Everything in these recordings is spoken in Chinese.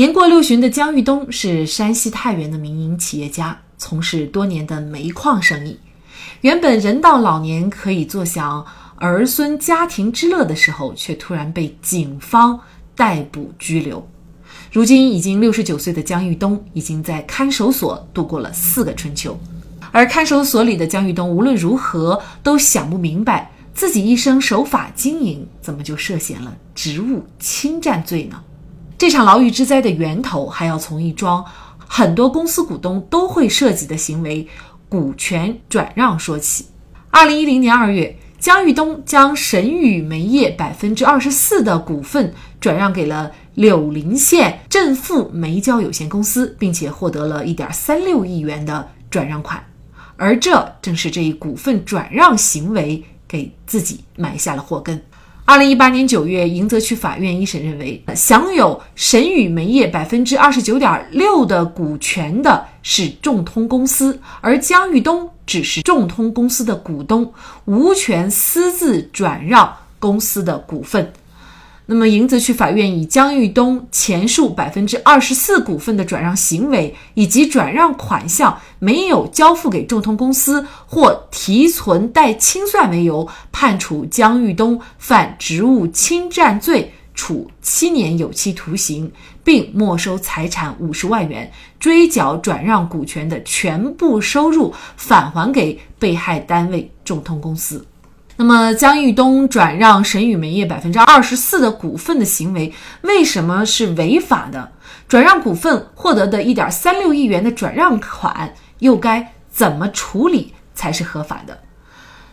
年过六旬的姜玉东是山西太原的民营企业家，从事多年的煤矿生意。原本人到老年可以坐享儿孙家庭之乐的时候，却突然被警方逮捕拘留。如今已经六十九岁的姜玉东，已经在看守所度过了四个春秋。而看守所里的姜玉东无论如何都想不明白，自己一生守法经营，怎么就涉嫌了职务侵占罪呢？这场牢狱之灾的源头，还要从一桩很多公司股东都会涉及的行为——股权转让说起。二零一零年二月，姜玉东将神宇煤业百分之二十四的股份转让给了柳林县振富煤焦有限公司，并且获得了一点三六亿元的转让款。而这正是这一股份转让行为给自己埋下了祸根。二零一八年九月，迎泽区法院一审认为，享有神宇煤业百分之二十九点六的股权的是众通公司，而姜玉东只是众通公司的股东，无权私自转让公司的股份。那么，迎泽区法院以姜玉东前述百分之二十四股份的转让行为以及转让款项没有交付给众通公司或提存待清算为由，判处姜玉东犯职务侵占罪，处七年有期徒刑，并没收财产五十万元，追缴转让股权的全部收入，返还给被害单位众通公司。那么，江玉东转让神宇煤业百分之二十四的股份的行为，为什么是违法的？转让股份获得的一点三六亿元的转让款，又该怎么处理才是合法的？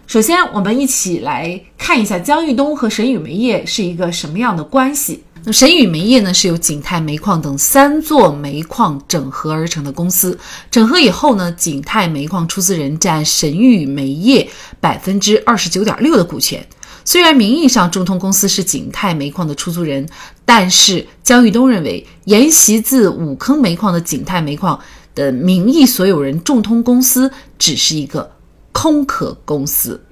首先，我们一起来看一下江玉东和神宇煤业是一个什么样的关系。那神宇煤业呢，是由景泰煤矿等三座煤矿整合而成的公司。整合以后呢，景泰煤矿出资人占神宇煤业百分之二十九点六的股权。虽然名义上中通公司是景泰煤矿的出租人，但是姜玉东认为，沿袭自五坑煤矿的景泰煤矿的名义所有人中通公司只是一个空壳公司。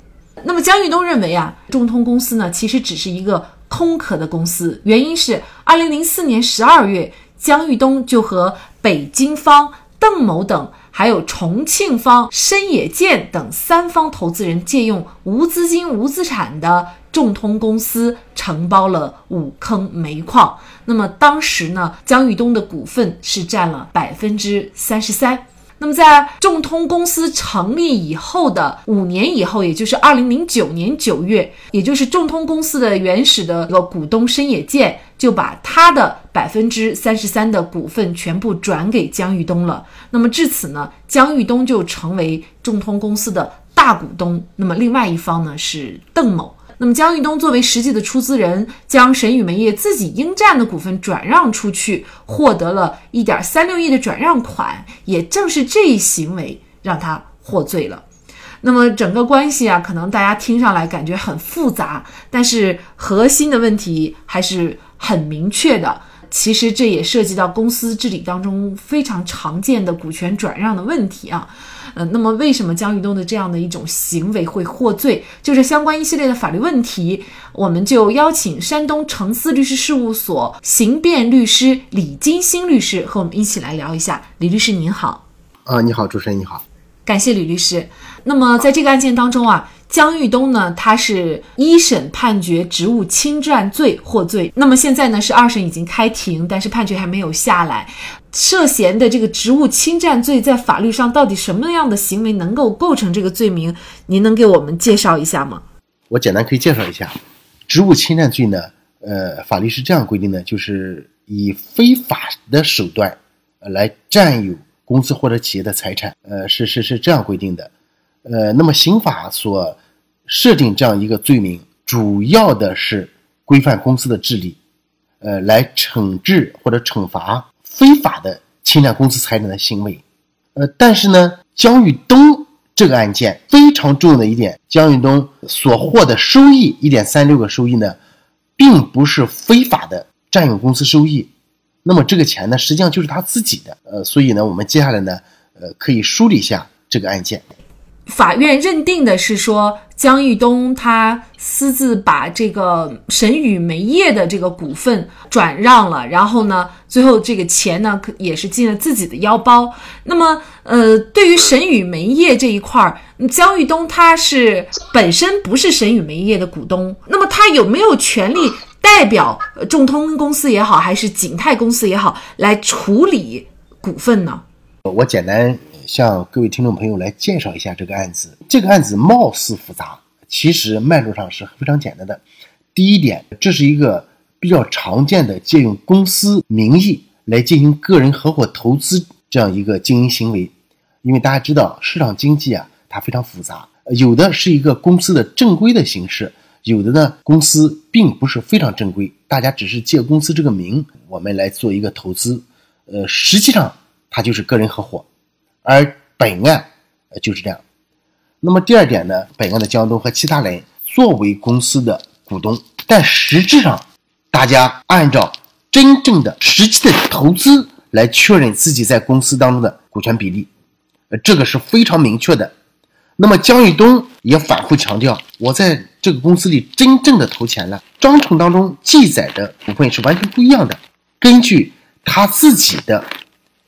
那么姜玉东认为啊，中通公司呢，其实只是一个。空壳的公司，原因是二零零四年十二月，姜玉东就和北京方邓某等，还有重庆方深野健等三方投资人借用无资金、无资产的众通公司承包了五坑煤矿。那么当时呢，姜玉东的股份是占了百分之三十三。那么，在众通公司成立以后的五年以后，也就是二零零九年九月，也就是众通公司的原始的一个股东深野健就把他的百分之三十三的股份全部转给姜玉东了。那么至此呢，姜玉东就成为众通公司的大股东。那么另外一方呢是邓某。那么，姜玉东作为实际的出资人，将神宇煤业自己应占的股份转让出去，获得了一点三六亿的转让款。也正是这一行为让他获罪了。那么，整个关系啊，可能大家听上来感觉很复杂，但是核心的问题还是很明确的。其实，这也涉及到公司治理当中非常常见的股权转让的问题啊。呃，那么为什么姜玉东的这样的一种行为会获罪？就是相关一系列的法律问题，我们就邀请山东诚思律师事务所刑辩律师李金星律师和我们一起来聊一下。李律师您好，啊，你好，主持人你好，感谢李律师。那么在这个案件当中啊。姜玉东呢，他是一审判决职务侵占罪获罪。那么现在呢，是二审已经开庭，但是判决还没有下来。涉嫌的这个职务侵占罪，在法律上到底什么样的行为能够构成这个罪名？您能给我们介绍一下吗？我简单可以介绍一下，职务侵占罪呢，呃，法律是这样规定的，就是以非法的手段，来占有公司或者企业的财产，呃，是是是这样规定的。呃，那么刑法所设定这样一个罪名，主要的是规范公司的治理，呃，来惩治或者惩罚非法的侵占公司财产的行为。呃，但是呢，姜玉东这个案件非常重要的一点，姜玉东所获的收益一点三六个收益呢，并不是非法的占用公司收益，那么这个钱呢，实际上就是他自己的。呃，所以呢，我们接下来呢，呃，可以梳理一下这个案件。法院认定的是说，姜玉东他私自把这个神宇煤业的这个股份转让了，然后呢，最后这个钱呢，可也是进了自己的腰包。那么，呃，对于神宇煤业这一块儿，姜玉东他是本身不是神宇煤业的股东，那么他有没有权利代表呃众通公司也好，还是景泰公司也好，来处理股份呢？我简单。向各位听众朋友来介绍一下这个案子。这个案子貌似复杂，其实脉络上是非常简单的。第一点，这是一个比较常见的借用公司名义来进行个人合伙投资这样一个经营行为。因为大家知道，市场经济啊，它非常复杂，有的是一个公司的正规的形式，有的呢公司并不是非常正规，大家只是借公司这个名，我们来做一个投资，呃，实际上它就是个人合伙。而本案，呃就是这样。那么第二点呢，本案的江东和其他人作为公司的股东，但实质上，大家按照真正的实际的投资来确认自己在公司当中的股权比例，呃，这个是非常明确的。那么姜玉东也反复强调，我在这个公司里真正的投钱了，章程当中记载的股份是完全不一样的。根据他自己的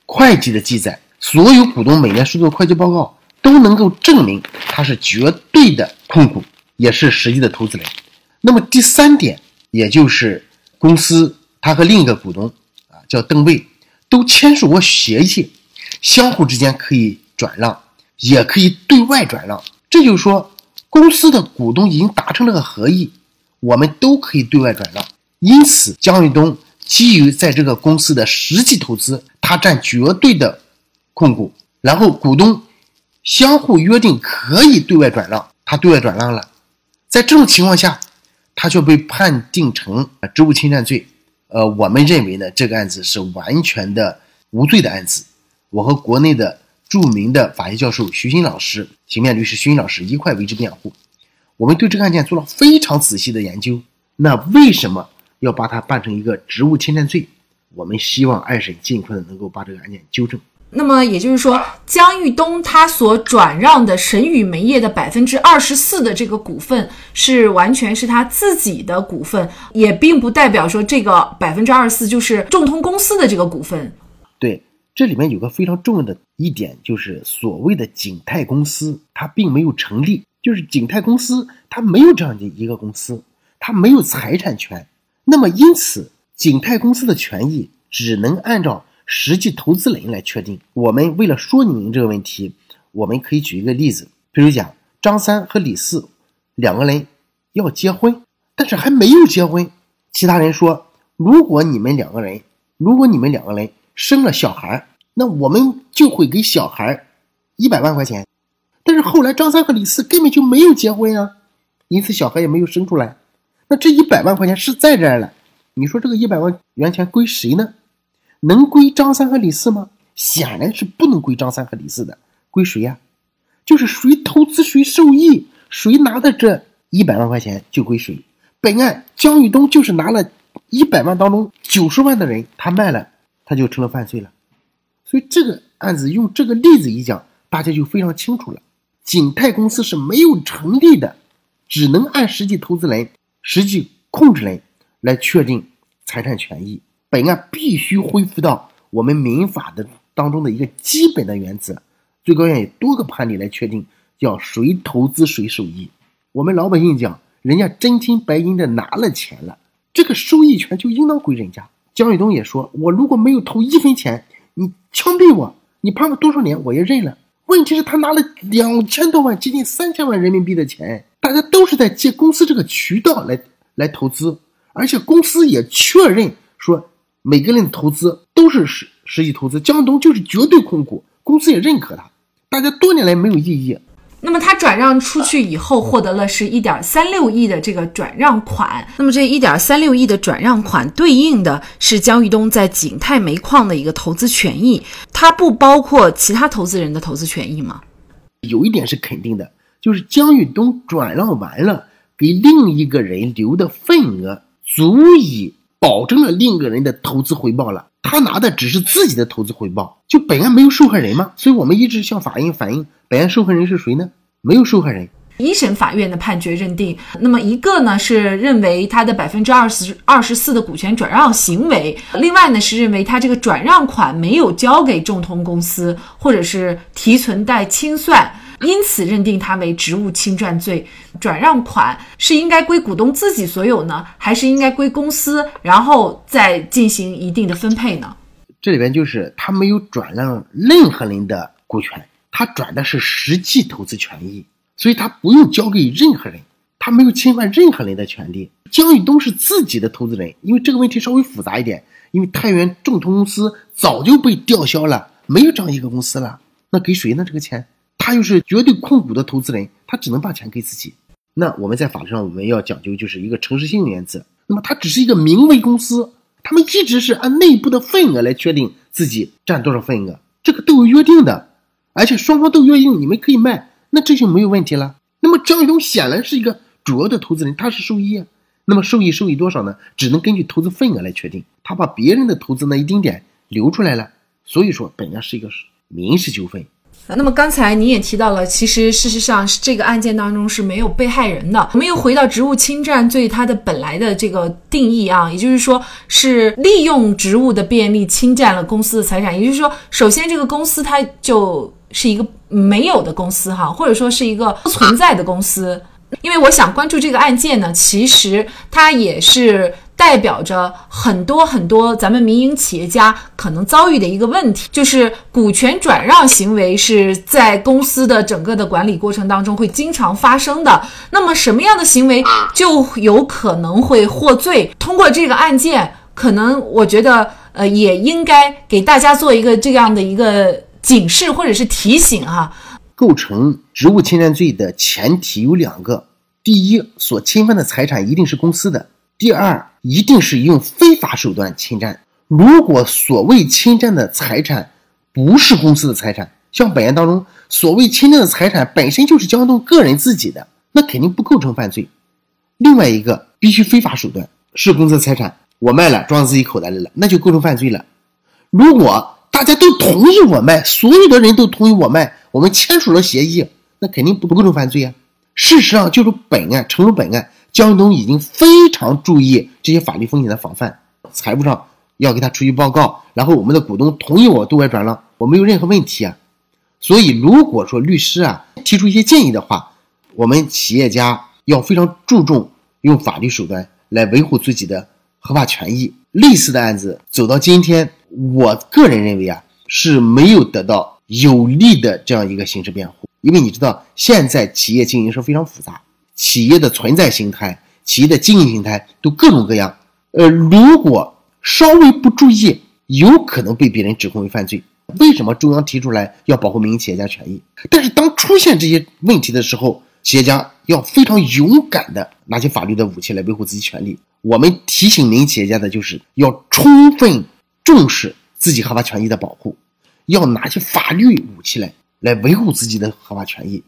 会计的记载。所有股东每年收到会计报告都能够证明他是绝对的控股，也是实际的投资人。那么第三点，也就是公司他和另一个股东啊叫邓卫，都签署过协议，相互之间可以转让，也可以对外转让。这就是说，公司的股东已经达成了个合议，我们都可以对外转让。因此，姜玉东基于在这个公司的实际投资，他占绝对的。控股，然后股东相互约定可以对外转让，他对外转让了，在这种情况下，他却被判定成职务侵占罪。呃，我们认为呢，这个案子是完全的无罪的案子。我和国内的著名的法学教授徐新老师、刑辩律师徐新老师一块为之辩护。我们对这个案件做了非常仔细的研究。那为什么要把它办成一个职务侵占罪？我们希望二审尽快的能够把这个案件纠正。那么也就是说，姜玉东他所转让的神宇煤业的百分之二十四的这个股份，是完全是他自己的股份，也并不代表说这个百分之二十四就是众通公司的这个股份。对，这里面有个非常重要的一点，就是所谓的景泰公司，它并没有成立，就是景泰公司它没有这样的一个公司，它没有财产权。那么因此，景泰公司的权益只能按照。实际投资人来确定。我们为了说明这个问题，我们可以举一个例子，比如讲张三和李四两个人要结婚，但是还没有结婚。其他人说，如果你们两个人，如果你们两个人生了小孩，那我们就会给小孩一百万块钱。但是后来张三和李四根本就没有结婚啊，因此小孩也没有生出来。那这一百万块钱是在这儿了，你说这个一百万元钱归谁呢？能归张三和李四吗？显然是不能归张三和李四的，归谁呀？就是谁投资谁受益，谁拿的这一百万块钱就归谁。本案姜玉东就是拿了一百万当中九十万的人，他卖了，他就成了犯罪了。所以这个案子用这个例子一讲，大家就非常清楚了。景泰公司是没有成立的，只能按实际投资人、实际控制人来确定财产权益。本案必须恢复到我们民法的当中的一个基本的原则，最高院以多个判例来确定，叫谁投资谁受益。我们老百姓讲，人家真金白银的拿了钱了，这个收益权就应当归人家。姜宇东也说，我如果没有投一分钱，你枪毙我，你判我多少年我也认了。问题是，他拿了两千多万，接近三千万人民币的钱，大家都是在借公司这个渠道来来投资，而且公司也确认说。每个人的投资都是实实际投资，江东就是绝对控股，公司也认可他，大家多年来没有异议。那么他转让出去以后，获得了是一点三六亿的这个转让款。那么这一点三六亿的转让款对应的是姜玉东在景泰煤矿的一个投资权益，它不包括其他投资人的投资权益吗？有一点是肯定的，就是姜玉东转让完了，给另一个人留的份额足以保证了另一个人的投资回报了。他拿的只是自己的投资回报，就本案没有受害人嘛，所以我们一直向法院反映，本案受害人是谁呢？没有受害人。一审法院的判决认定，那么一个呢是认为他的百分之二十二十四的股权转让行为，另外呢是认为他这个转让款没有交给众通公司，或者是提存待清算。因此认定他为职务侵占罪，转让款是应该归股东自己所有呢，还是应该归公司，然后再进行一定的分配呢？这里边就是他没有转让任何人的股权，他转的是实际投资权益，所以他不用交给任何人，他没有侵犯任何人的权利。姜宇东是自己的投资人，因为这个问题稍微复杂一点，因为太原众通公司早就被吊销了，没有这样一个公司了，那给谁呢？这个钱？他又是绝对控股的投资人，他只能把钱给自己。那我们在法律上我们要讲究就是一个诚实性原则。那么他只是一个名为公司，他们一直是按内部的份额来确定自己占多少份额，这个都有约定的，而且双方都约定你们可以卖，那这就没有问题了。那么张玉东显然是一个主要的投资人，他是受益。那么受益受益多少呢？只能根据投资份额来确定。他把别人的投资那一丁点留出来了，所以说本案是一个民事纠纷。那么刚才你也提到了，其实事实上是这个案件当中是没有被害人的。我们又回到职务侵占罪它的本来的这个定义啊，也就是说是利用职务的便利侵占了公司的财产。也就是说，首先这个公司它就是一个没有的公司哈，或者说是一个不存在的公司。因为我想关注这个案件呢，其实它也是。代表着很多很多咱们民营企业家可能遭遇的一个问题，就是股权转让行为是在公司的整个的管理过程当中会经常发生的。那么什么样的行为就有可能会获罪？通过这个案件，可能我觉得呃也应该给大家做一个这样的一个警示或者是提醒哈。构成职务侵占罪的前提有两个：第一，所侵犯的财产一定是公司的。第二，一定是用非法手段侵占。如果所谓侵占的财产不是公司的财产，像本案当中所谓侵占的财产本身就是江东个人自己的，那肯定不构成犯罪。另外一个，必须非法手段是公司的财产，我卖了装自己口袋里了，那就构成犯罪了。如果大家都同意我卖，所有的人都同意我卖，我们签署了协议，那肯定不不构成犯罪啊。事实上，就是本案，成了本案。江东已经非常注意这些法律风险的防范，财务上要给他出具报告，然后我们的股东同意我对外转让，我没有任何问题啊。所以如果说律师啊提出一些建议的话，我们企业家要非常注重用法律手段来维护自己的合法权益。类似的案子走到今天，我个人认为啊是没有得到有力的这样一个刑事辩护，因为你知道现在企业经营是非常复杂。企业的存在形态、企业的经营形态都各种各样。呃，如果稍微不注意，有可能被别人指控为犯罪。为什么中央提出来要保护民营企业家权益？但是当出现这些问题的时候，企业家要非常勇敢的拿起法律的武器来维护自己权利。我们提醒民营企业家的就是要充分重视自己合法权益的保护，要拿起法律武器来来维护自己的合法权益，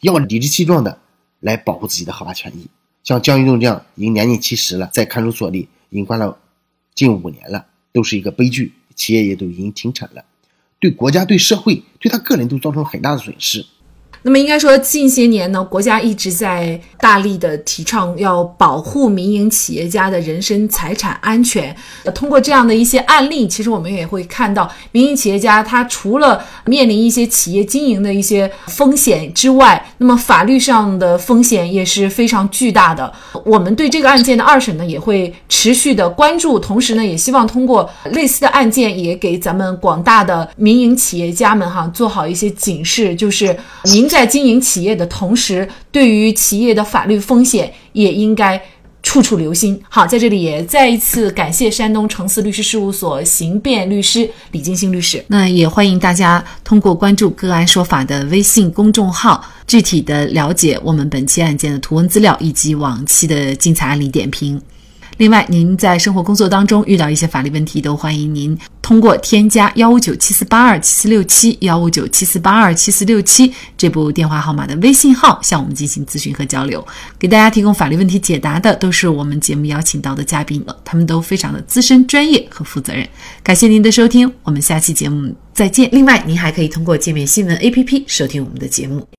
要理直气壮的。来保护自己的合法权益，像姜玉栋这样已经年近七十了，在看守所里已经关了近五年了，都是一个悲剧，企业也都已经停产了，对国家、对社会、对他个人都造成很大的损失。那么应该说，近些年呢，国家一直在大力的提倡要保护民营企业家的人身财产安全。通过这样的一些案例，其实我们也会看到，民营企业家他除了面临一些企业经营的一些风险之外，那么法律上的风险也是非常巨大的。我们对这个案件的二审呢，也会持续的关注，同时呢，也希望通过类似的案件，也给咱们广大的民营企业家们哈做好一些警示，就是您。在经营企业的同时，对于企业的法律风险也应该处处留心。好，在这里也再一次感谢山东诚思律师事务所刑辩律师李金星律师。那也欢迎大家通过关注“个案说法”的微信公众号。具体的了解我们本期案件的图文资料以及往期的精彩案例点评。另外，您在生活工作当中遇到一些法律问题，都欢迎您通过添加幺五九七四八二七四六七幺五九七四八二七四六七这部电话号码的微信号向我们进行咨询和交流。给大家提供法律问题解答的都是我们节目邀请到的嘉宾了，他们都非常的资深、专业和负责任。感谢您的收听，我们下期节目再见。另外，您还可以通过界面新闻 APP 收听我们的节目。